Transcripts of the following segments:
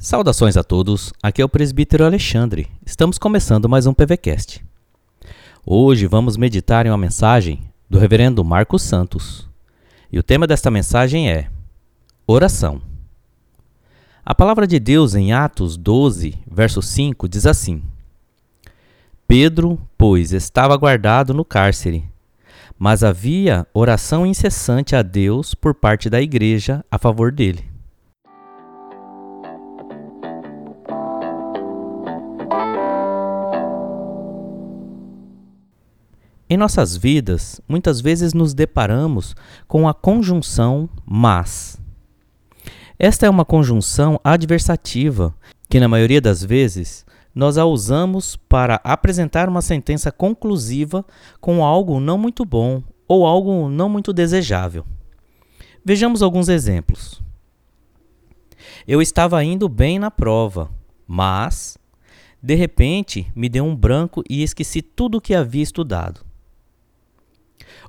Saudações a todos, aqui é o presbítero Alexandre. Estamos começando mais um PVCast. Hoje vamos meditar em uma mensagem do reverendo Marcos Santos. E o tema desta mensagem é Oração. A palavra de Deus em Atos 12, verso 5 diz assim: Pedro, pois, estava guardado no cárcere, mas havia oração incessante a Deus por parte da igreja a favor dele. Em nossas vidas, muitas vezes nos deparamos com a conjunção mas. Esta é uma conjunção adversativa que, na maioria das vezes, nós a usamos para apresentar uma sentença conclusiva com algo não muito bom ou algo não muito desejável. Vejamos alguns exemplos. Eu estava indo bem na prova, mas de repente me deu um branco e esqueci tudo o que havia estudado.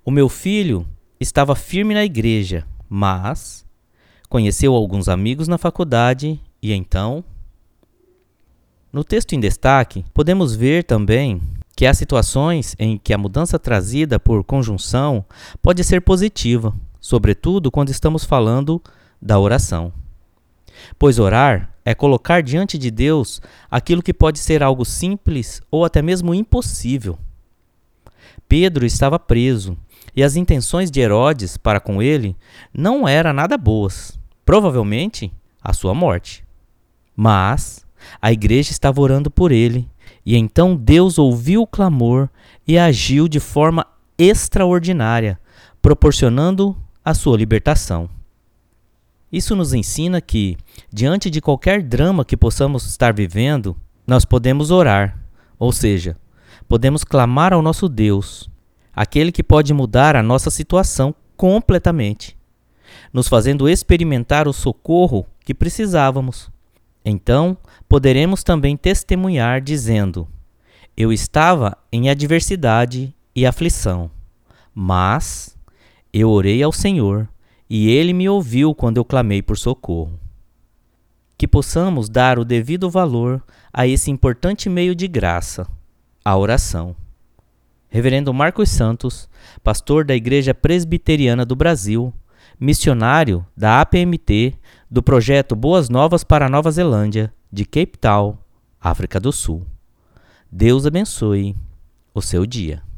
O meu filho estava firme na igreja, mas conheceu alguns amigos na faculdade e então. No texto em destaque, podemos ver também que há situações em que a mudança trazida por conjunção pode ser positiva, sobretudo quando estamos falando da oração. Pois orar é colocar diante de Deus aquilo que pode ser algo simples ou até mesmo impossível. Pedro estava preso e as intenções de Herodes para com ele não eram nada boas, provavelmente a sua morte. Mas a igreja estava orando por ele, e então Deus ouviu o clamor e agiu de forma extraordinária, proporcionando a sua libertação. Isso nos ensina que, diante de qualquer drama que possamos estar vivendo, nós podemos orar, ou seja, podemos clamar ao nosso Deus aquele que pode mudar a nossa situação completamente, nos fazendo experimentar o socorro que precisávamos. Então, poderemos também testemunhar dizendo: Eu estava em adversidade e aflição, mas eu orei ao Senhor e ele me ouviu quando eu clamei por socorro. Que possamos dar o devido valor a esse importante meio de graça, a oração. Reverendo Marcos Santos, pastor da Igreja Presbiteriana do Brasil, missionário da APMT do projeto Boas Novas para a Nova Zelândia, de Cape Town, África do Sul. Deus abençoe o seu dia.